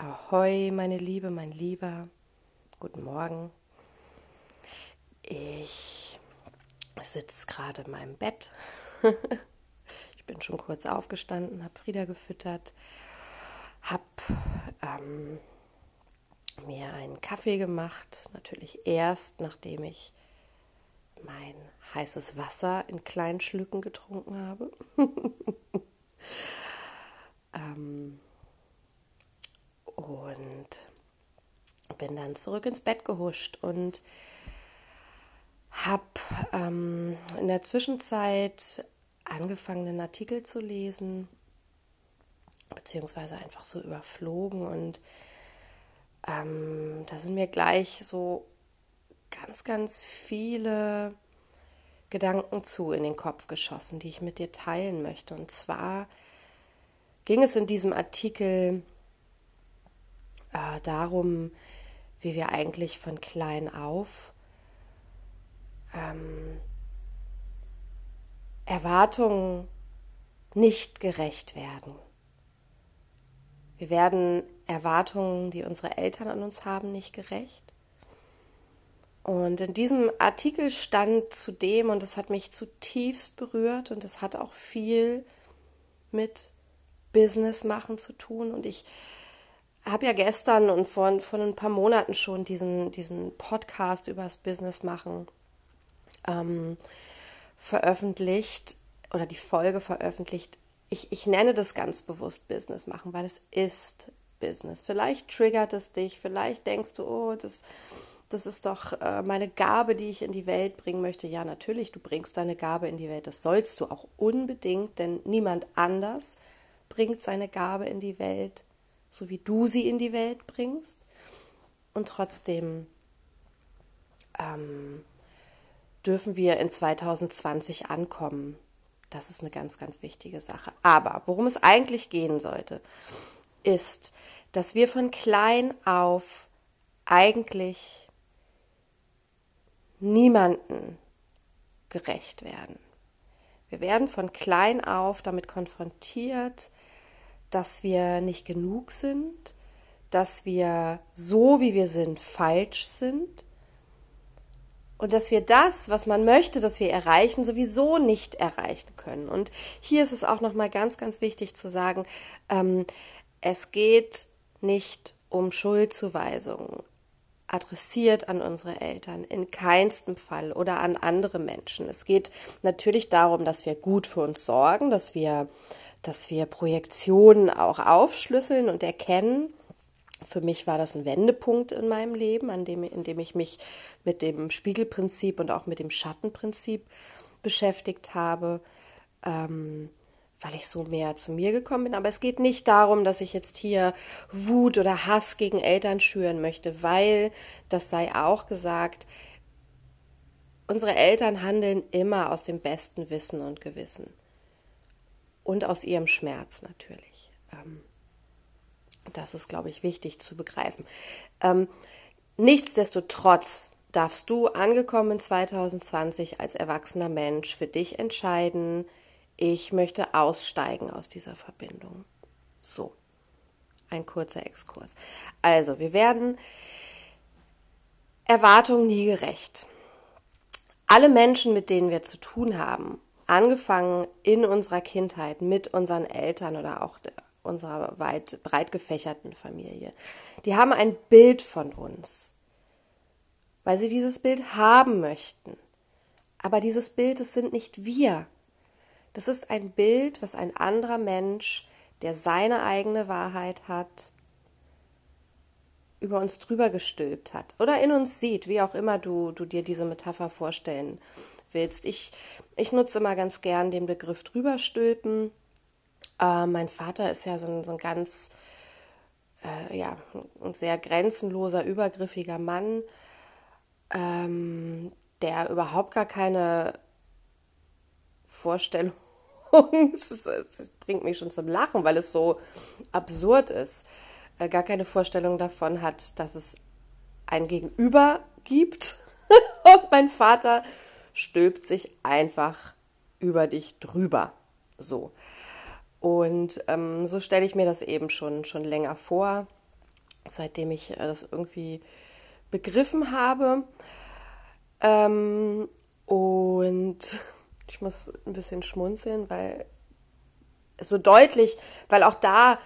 Ahoi, meine Liebe, mein Lieber. Guten Morgen. Ich sitze gerade in meinem Bett. ich bin schon kurz aufgestanden, habe Frieda gefüttert, habe ähm, mir einen Kaffee gemacht. Natürlich erst, nachdem ich mein heißes Wasser in kleinen Schlücken getrunken habe. ähm, und bin dann zurück ins Bett gehuscht und habe ähm, in der Zwischenzeit angefangen, einen Artikel zu lesen, beziehungsweise einfach so überflogen und ähm, da sind mir gleich so ganz, ganz viele Gedanken zu in den Kopf geschossen, die ich mit dir teilen möchte. Und zwar ging es in diesem Artikel äh, darum, wie wir eigentlich von klein auf ähm, Erwartungen nicht gerecht werden. Wir werden Erwartungen, die unsere Eltern an uns haben, nicht gerecht. Und in diesem Artikel stand zudem, und das hat mich zutiefst berührt, und es hat auch viel mit Business machen zu tun. Und ich habe ja gestern und vor, vor ein paar Monaten schon diesen, diesen Podcast über das Business machen ähm, veröffentlicht oder die Folge veröffentlicht. Ich, ich nenne das ganz bewusst Business machen, weil es ist Business. Vielleicht triggert es dich, vielleicht denkst du, oh, das, das ist doch äh, meine Gabe, die ich in die Welt bringen möchte. Ja, natürlich, du bringst deine Gabe in die Welt. Das sollst du auch unbedingt, denn niemand anders bringt seine Gabe in die Welt so wie du sie in die Welt bringst. Und trotzdem ähm, dürfen wir in 2020 ankommen. Das ist eine ganz, ganz wichtige Sache. Aber worum es eigentlich gehen sollte, ist, dass wir von klein auf eigentlich niemanden gerecht werden. Wir werden von klein auf damit konfrontiert, dass wir nicht genug sind, dass wir so, wie wir sind, falsch sind und dass wir das, was man möchte, dass wir erreichen, sowieso nicht erreichen können. Und hier ist es auch nochmal ganz, ganz wichtig zu sagen, ähm, es geht nicht um Schuldzuweisungen adressiert an unsere Eltern, in keinstem Fall oder an andere Menschen. Es geht natürlich darum, dass wir gut für uns sorgen, dass wir dass wir Projektionen auch aufschlüsseln und erkennen. Für mich war das ein Wendepunkt in meinem Leben, an dem, in dem ich mich mit dem Spiegelprinzip und auch mit dem Schattenprinzip beschäftigt habe, ähm, weil ich so mehr zu mir gekommen bin. Aber es geht nicht darum, dass ich jetzt hier Wut oder Hass gegen Eltern schüren möchte, weil, das sei auch gesagt, unsere Eltern handeln immer aus dem besten Wissen und Gewissen und aus ihrem Schmerz natürlich. Ähm, das ist, glaube ich, wichtig zu begreifen. Ähm, nichtsdestotrotz darfst du angekommen in 2020 als erwachsener Mensch für dich entscheiden, ich möchte aussteigen aus dieser Verbindung. So, ein kurzer Exkurs. Also, wir werden Erwartungen nie gerecht. Alle Menschen, mit denen wir zu tun haben, angefangen in unserer Kindheit mit unseren Eltern oder auch unserer weit breit gefächerten Familie. Die haben ein Bild von uns, weil sie dieses Bild haben möchten. Aber dieses Bild, es sind nicht wir. Das ist ein Bild, was ein anderer Mensch, der seine eigene Wahrheit hat, über uns drüber gestülpt hat oder in uns sieht, wie auch immer du, du dir diese Metapher vorstellen willst. Ich, ich nutze immer ganz gern den Begriff drüberstülpen. Äh, mein Vater ist ja so ein, so ein ganz, äh, ja, ein sehr grenzenloser, übergriffiger Mann, ähm, der überhaupt gar keine Vorstellung, es bringt mich schon zum Lachen, weil es so absurd ist, äh, gar keine Vorstellung davon hat, dass es ein Gegenüber gibt. Und mein Vater stülpt sich einfach über dich drüber. So. Und ähm, so stelle ich mir das eben schon, schon länger vor. seitdem ich äh, das irgendwie begriffen habe. Ähm, und ich muss ein bisschen schmunzeln, weil so deutlich, weil auch da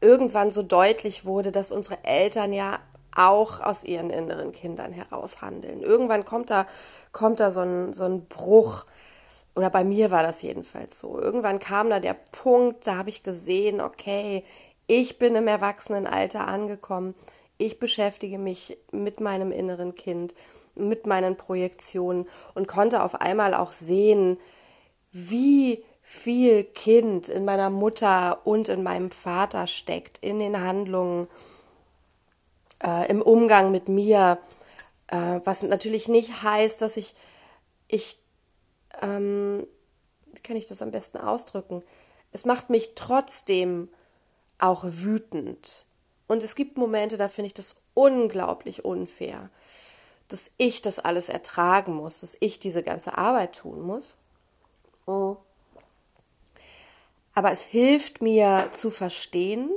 irgendwann so deutlich wurde, dass unsere Eltern ja auch aus ihren inneren Kindern heraus handeln. Irgendwann kommt da, kommt da so ein, so ein Bruch, oder bei mir war das jedenfalls so. Irgendwann kam da der Punkt, da habe ich gesehen, okay, ich bin im Erwachsenenalter angekommen, ich beschäftige mich mit meinem inneren Kind, mit meinen Projektionen und konnte auf einmal auch sehen, wie viel Kind in meiner Mutter und in meinem Vater steckt, in den Handlungen, äh, im Umgang mit mir, äh, was natürlich nicht heißt, dass ich, ich, ähm, wie kann ich das am besten ausdrücken? Es macht mich trotzdem auch wütend. Und es gibt Momente, da finde ich das unglaublich unfair, dass ich das alles ertragen muss, dass ich diese ganze Arbeit tun muss. Oh. Aber es hilft mir zu verstehen,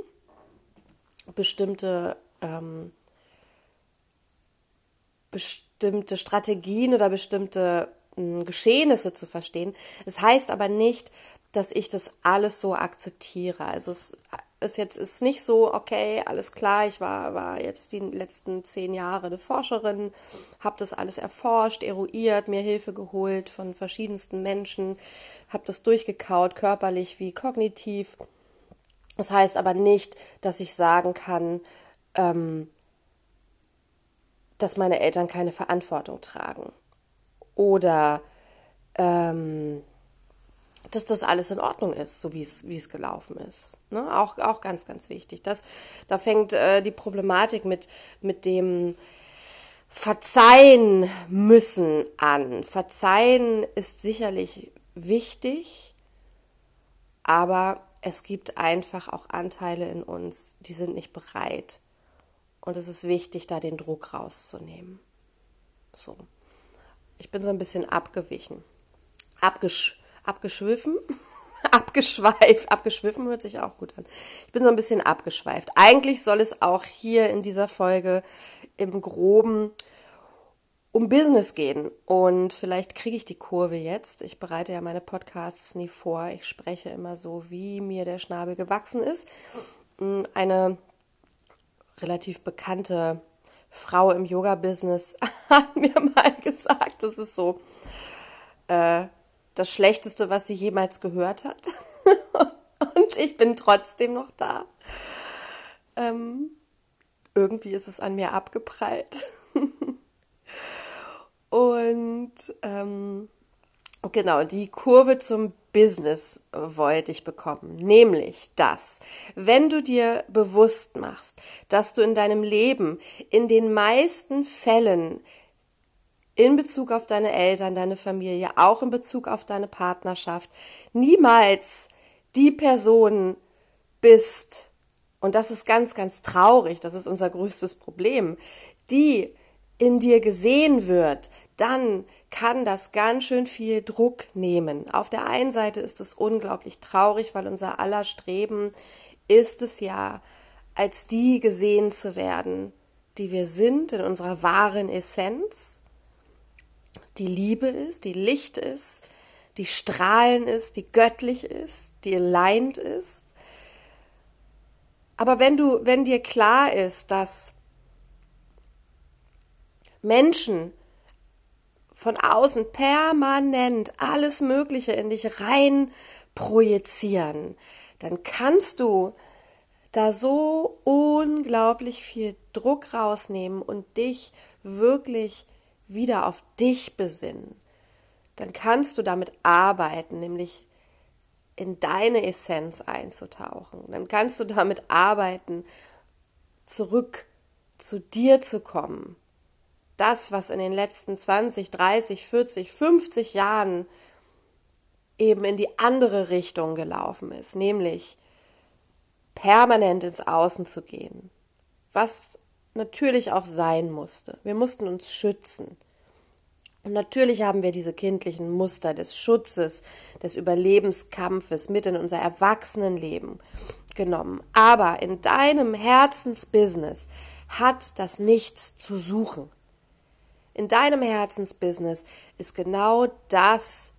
bestimmte, ähm, bestimmte Strategien oder bestimmte äh, Geschehnisse zu verstehen. Es heißt aber nicht, dass ich das alles so akzeptiere. Also es ist jetzt ist nicht so, okay, alles klar, ich war, war jetzt die letzten zehn Jahre eine Forscherin, habe das alles erforscht, eruiert, mir Hilfe geholt von verschiedensten Menschen, habe das durchgekaut, körperlich wie kognitiv. Das heißt aber nicht, dass ich sagen kann, ähm, dass meine Eltern keine Verantwortung tragen. Oder ähm, dass das alles in Ordnung ist, so wie es, gelaufen ist. Ne? Auch, auch ganz, ganz wichtig. Das, da fängt äh, die Problematik mit, mit dem Verzeihen müssen an. Verzeihen ist sicherlich wichtig, aber es gibt einfach auch Anteile in uns, die sind nicht bereit. Und es ist wichtig, da den Druck rauszunehmen. So. Ich bin so ein bisschen abgewichen. Abgesch abgeschwiffen. abgeschweift. Abgeschwiffen hört sich auch gut an. Ich bin so ein bisschen abgeschweift. Eigentlich soll es auch hier in dieser Folge im Groben um Business gehen. Und vielleicht kriege ich die Kurve jetzt. Ich bereite ja meine Podcasts nie vor. Ich spreche immer so, wie mir der Schnabel gewachsen ist. Eine relativ bekannte Frau im Yoga-Business hat mir mal gesagt, das ist so, äh, das Schlechteste, was sie jemals gehört hat. Und ich bin trotzdem noch da. Ähm, irgendwie ist es an mir abgeprallt. Und ähm, genau, die Kurve zum Business wollte ich bekommen. Nämlich das, wenn du dir bewusst machst, dass du in deinem Leben in den meisten Fällen in Bezug auf deine Eltern, deine Familie, auch in Bezug auf deine Partnerschaft, niemals die Person bist, und das ist ganz, ganz traurig, das ist unser größtes Problem, die in dir gesehen wird, dann kann das ganz schön viel Druck nehmen. Auf der einen Seite ist es unglaublich traurig, weil unser aller Streben ist es ja, als die gesehen zu werden, die wir sind in unserer wahren Essenz die Liebe ist, die Licht ist, die strahlen ist, die göttlich ist, die aligned ist. Aber wenn du, wenn dir klar ist, dass Menschen von außen permanent alles Mögliche in dich rein projizieren, dann kannst du da so unglaublich viel Druck rausnehmen und dich wirklich wieder auf dich besinnen, dann kannst du damit arbeiten, nämlich in deine Essenz einzutauchen. Dann kannst du damit arbeiten, zurück zu dir zu kommen. Das, was in den letzten 20, 30, 40, 50 Jahren eben in die andere Richtung gelaufen ist, nämlich permanent ins Außen zu gehen, was natürlich auch sein musste. Wir mussten uns schützen. Und natürlich haben wir diese kindlichen Muster des Schutzes, des Überlebenskampfes mit in unser Erwachsenenleben genommen. Aber in deinem Herzensbusiness hat das nichts zu suchen. In deinem Herzensbusiness ist genau das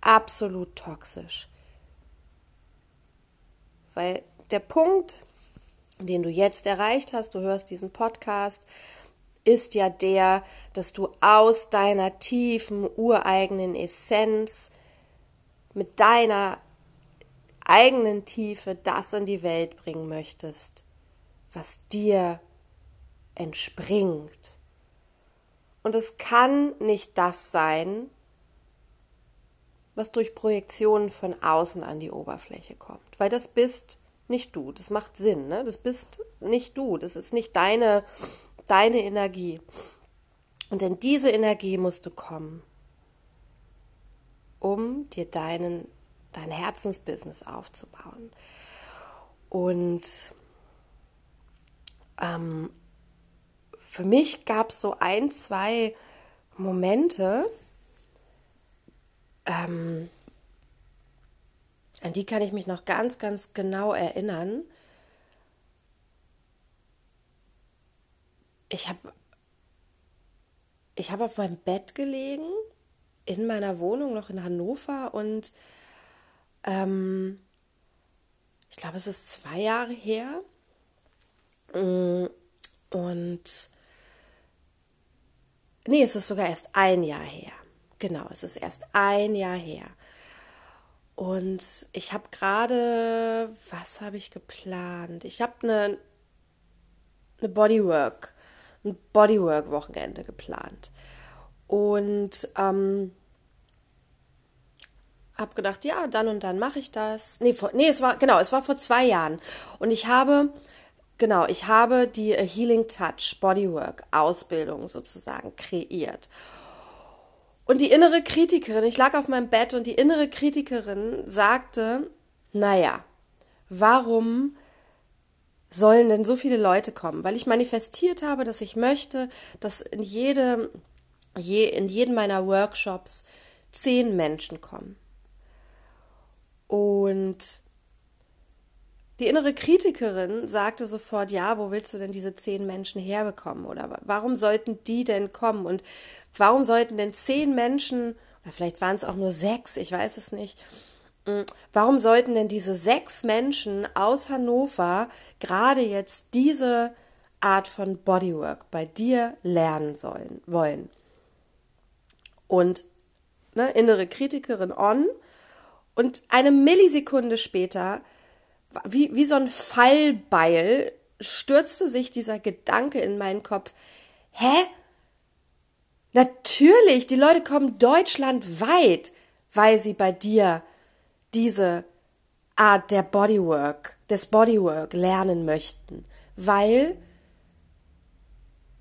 absolut toxisch. Weil der Punkt, den du jetzt erreicht hast, du hörst diesen Podcast, ist ja der, dass du aus deiner tiefen, ureigenen Essenz mit deiner eigenen Tiefe das in die Welt bringen möchtest, was dir entspringt. Und es kann nicht das sein, was durch Projektionen von außen an die Oberfläche kommt, weil das bist nicht du. Das macht Sinn, ne? Das bist nicht du. Das ist nicht deine, deine Energie. Und in diese Energie musst du kommen, um dir deinen, dein Herzensbusiness aufzubauen. Und ähm, für mich gab es so ein, zwei Momente, ähm, an die kann ich mich noch ganz, ganz genau erinnern. Ich habe ich hab auf meinem Bett gelegen, in meiner Wohnung noch in Hannover und ähm, ich glaube, es ist zwei Jahre her. Mm, und nee, es ist sogar erst ein Jahr her. Genau, es ist erst ein Jahr her. Und ich habe gerade, was habe ich geplant? Ich habe eine, eine Bodywork, ein Bodywork-Wochenende geplant. Und ähm, habe gedacht, ja, dann und dann mache ich das. Nee, vor, nee, es war, genau, es war vor zwei Jahren. Und ich habe, genau, ich habe die Healing Touch Bodywork Ausbildung sozusagen kreiert. Und die innere Kritikerin, ich lag auf meinem Bett und die innere Kritikerin sagte, naja, warum sollen denn so viele Leute kommen? Weil ich manifestiert habe, dass ich möchte, dass in jede, je, in jeden meiner Workshops zehn Menschen kommen. Und die innere Kritikerin sagte sofort, ja, wo willst du denn diese zehn Menschen herbekommen? Oder warum sollten die denn kommen? Und warum sollten denn zehn Menschen, oder vielleicht waren es auch nur sechs, ich weiß es nicht, hm, warum sollten denn diese sechs Menschen aus Hannover gerade jetzt diese Art von Bodywork bei dir lernen sollen, wollen? Und ne, innere Kritikerin on und eine Millisekunde später wie, wie so ein Fallbeil stürzte sich dieser Gedanke in meinen Kopf. Hä? Natürlich, die Leute kommen deutschlandweit, weil sie bei dir diese Art der Bodywork, des Bodywork lernen möchten, weil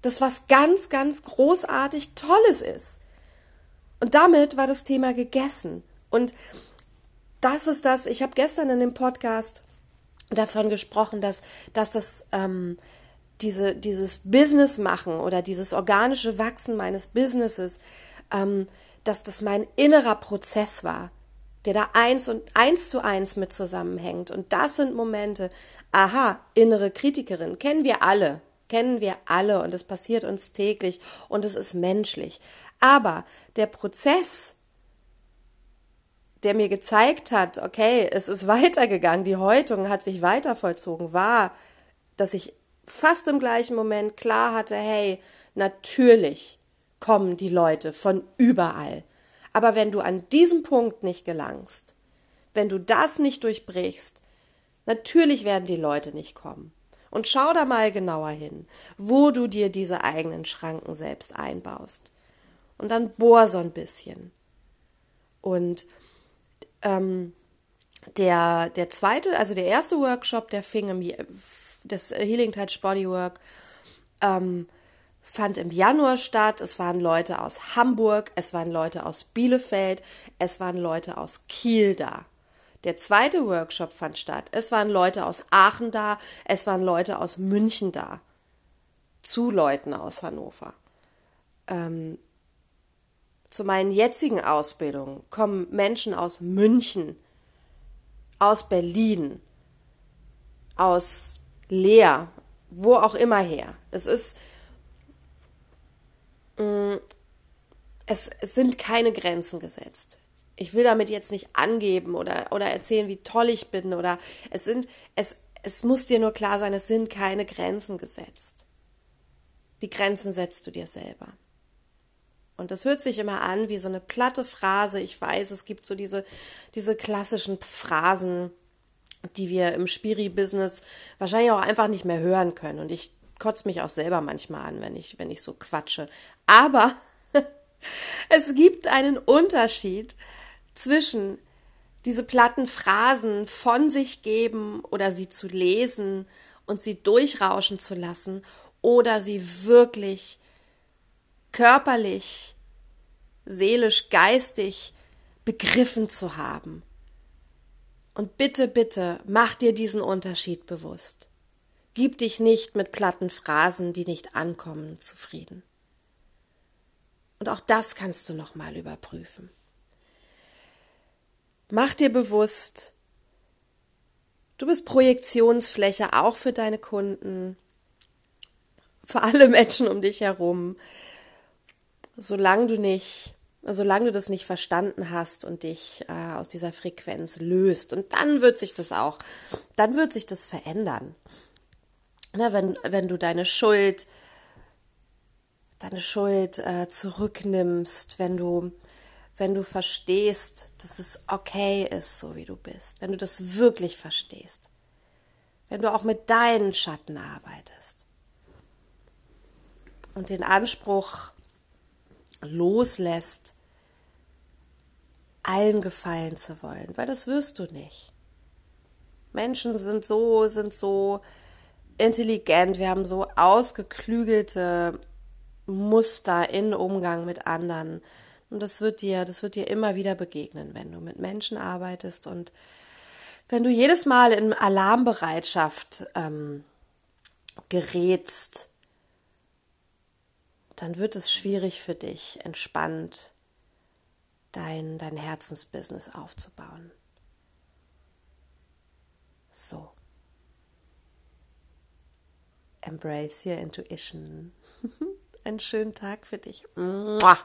das was ganz, ganz großartig Tolles ist. Und damit war das Thema gegessen. Und das ist das, ich habe gestern in dem Podcast davon gesprochen, dass, dass das ähm, diese, dieses Business machen oder dieses organische Wachsen meines Businesses, ähm, dass das mein innerer Prozess war, der da eins und eins zu eins mit zusammenhängt. Und das sind Momente, aha, innere Kritikerin, kennen wir alle, kennen wir alle und es passiert uns täglich und es ist menschlich. Aber der Prozess, der mir gezeigt hat, okay, es ist weitergegangen, die Häutung hat sich weiter vollzogen, war, dass ich fast im gleichen Moment klar hatte, hey, natürlich kommen die Leute von überall. Aber wenn du an diesem Punkt nicht gelangst, wenn du das nicht durchbrichst, natürlich werden die Leute nicht kommen. Und schau da mal genauer hin, wo du dir diese eigenen Schranken selbst einbaust. Und dann bohr so ein bisschen. Und ähm, der, der zweite, also der erste Workshop, der fing im, das Healing Touch Bodywork, ähm, fand im Januar statt. Es waren Leute aus Hamburg, es waren Leute aus Bielefeld, es waren Leute aus Kiel da. Der zweite Workshop fand statt. Es waren Leute aus Aachen da, es waren Leute aus München da. Zu Leuten aus Hannover. Ähm, zu meinen jetzigen Ausbildungen kommen Menschen aus München, aus Berlin, aus Leer, wo auch immer her. Es ist, mm, es, es sind keine Grenzen gesetzt. Ich will damit jetzt nicht angeben oder, oder erzählen, wie toll ich bin oder es sind, es, es muss dir nur klar sein, es sind keine Grenzen gesetzt. Die Grenzen setzt du dir selber. Und das hört sich immer an wie so eine platte Phrase. Ich weiß, es gibt so diese, diese klassischen Phrasen, die wir im Spiri-Business wahrscheinlich auch einfach nicht mehr hören können. Und ich kotze mich auch selber manchmal an, wenn ich, wenn ich so quatsche. Aber es gibt einen Unterschied zwischen diese platten Phrasen von sich geben oder sie zu lesen und sie durchrauschen zu lassen oder sie wirklich körperlich, seelisch, geistig begriffen zu haben. Und bitte, bitte, mach dir diesen Unterschied bewusst. Gib dich nicht mit platten Phrasen, die nicht ankommen, zufrieden. Und auch das kannst du nochmal überprüfen. Mach dir bewusst, du bist Projektionsfläche auch für deine Kunden, für alle Menschen um dich herum solange du nicht, solange du das nicht verstanden hast und dich äh, aus dieser Frequenz löst. Und dann wird sich das auch, dann wird sich das verändern. Na, wenn, wenn du deine Schuld, deine Schuld äh, zurücknimmst, wenn du, wenn du verstehst, dass es okay ist, so wie du bist, wenn du das wirklich verstehst, wenn du auch mit deinen Schatten arbeitest und den Anspruch loslässt, allen gefallen zu wollen, weil das wirst du nicht. Menschen sind so, sind so intelligent, wir haben so ausgeklügelte Muster in Umgang mit anderen. Und das wird dir, das wird dir immer wieder begegnen, wenn du mit Menschen arbeitest und wenn du jedes Mal in Alarmbereitschaft ähm, gerätst, dann wird es schwierig für dich, entspannt dein, dein Herzensbusiness aufzubauen. So. Embrace your intuition. Einen schönen Tag für dich. Mua.